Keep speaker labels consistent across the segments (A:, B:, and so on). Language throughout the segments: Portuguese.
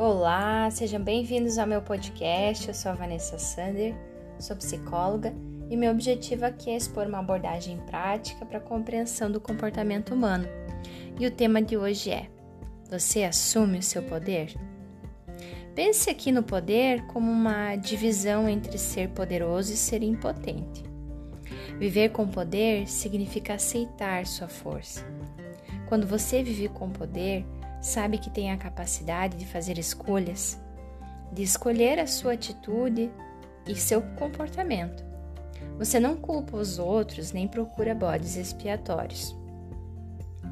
A: Olá, sejam bem-vindos ao meu podcast. Eu sou a Vanessa Sander, sou psicóloga e meu objetivo aqui é expor uma abordagem prática para a compreensão do comportamento humano. E o tema de hoje é: Você assume o seu poder? Pense aqui no poder como uma divisão entre ser poderoso e ser impotente. Viver com poder significa aceitar sua força. Quando você vive com poder, sabe que tem a capacidade de fazer escolhas, de escolher a sua atitude e seu comportamento. Você não culpa os outros nem procura bodes expiatórios.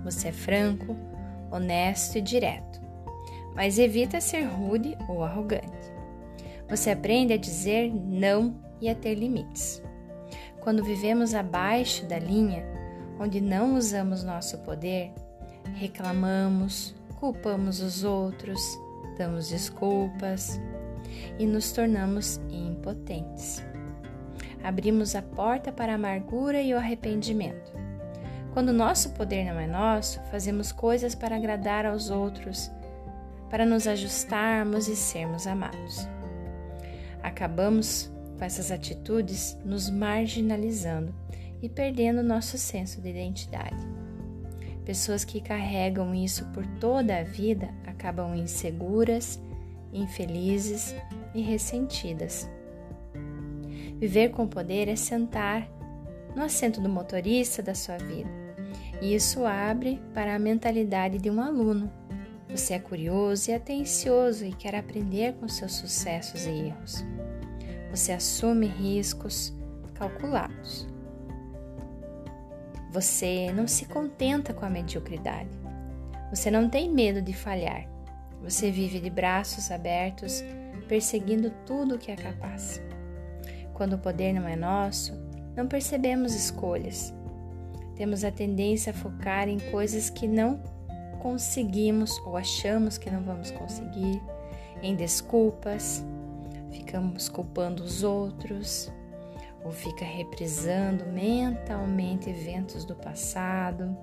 A: Você é franco, honesto e direto, mas evita ser rude ou arrogante. Você aprende a dizer não e a ter limites. Quando vivemos abaixo da linha, onde não usamos nosso poder, reclamamos, culpamos os outros, damos desculpas e nos tornamos impotentes. Abrimos a porta para a amargura e o arrependimento. Quando nosso poder não é nosso, fazemos coisas para agradar aos outros, para nos ajustarmos e sermos amados. Acabamos com essas atitudes nos marginalizando e perdendo nosso senso de identidade. Pessoas que carregam isso por toda a vida acabam inseguras, infelizes e ressentidas. Viver com poder é sentar no assento do motorista da sua vida. E isso abre para a mentalidade de um aluno. Você é curioso e atencioso e quer aprender com seus sucessos e erros. Você assume riscos calculados. Você não se contenta com a mediocridade. Você não tem medo de falhar. Você vive de braços abertos, perseguindo tudo o que é capaz. Quando o poder não é nosso, não percebemos escolhas. Temos a tendência a focar em coisas que não conseguimos ou achamos que não vamos conseguir, em desculpas, ficamos culpando os outros, ou fica reprisando mentalmente eventos do passado,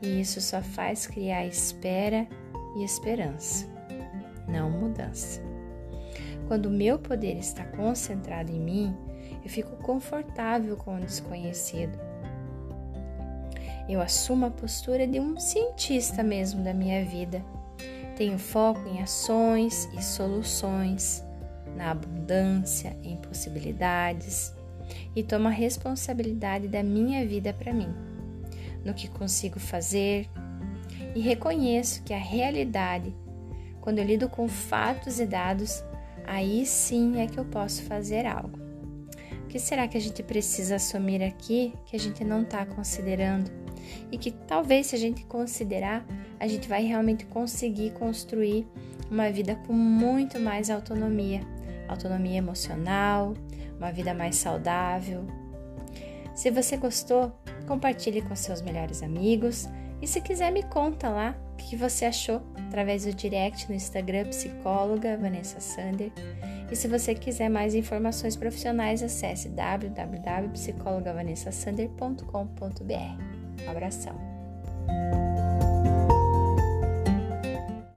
A: e isso só faz criar espera e esperança, não mudança. Quando o meu poder está concentrado em mim, eu fico confortável com o desconhecido. Eu assumo a postura de um cientista mesmo da minha vida. Tenho foco em ações e soluções na abundância, em possibilidades e tomo a responsabilidade da minha vida para mim, no que consigo fazer e reconheço que a realidade, quando eu lido com fatos e dados, aí sim é que eu posso fazer algo. O que será que a gente precisa assumir aqui que a gente não está considerando? E que talvez, se a gente considerar, a gente vai realmente conseguir construir uma vida com muito mais autonomia autonomia emocional, uma vida mais saudável. Se você gostou, compartilhe com seus melhores amigos e se quiser me conta lá o que você achou através do direct no Instagram psicóloga Vanessa Sander. E se você quiser mais informações profissionais, acesse www.psicologavanessasander.com.br. Um abração.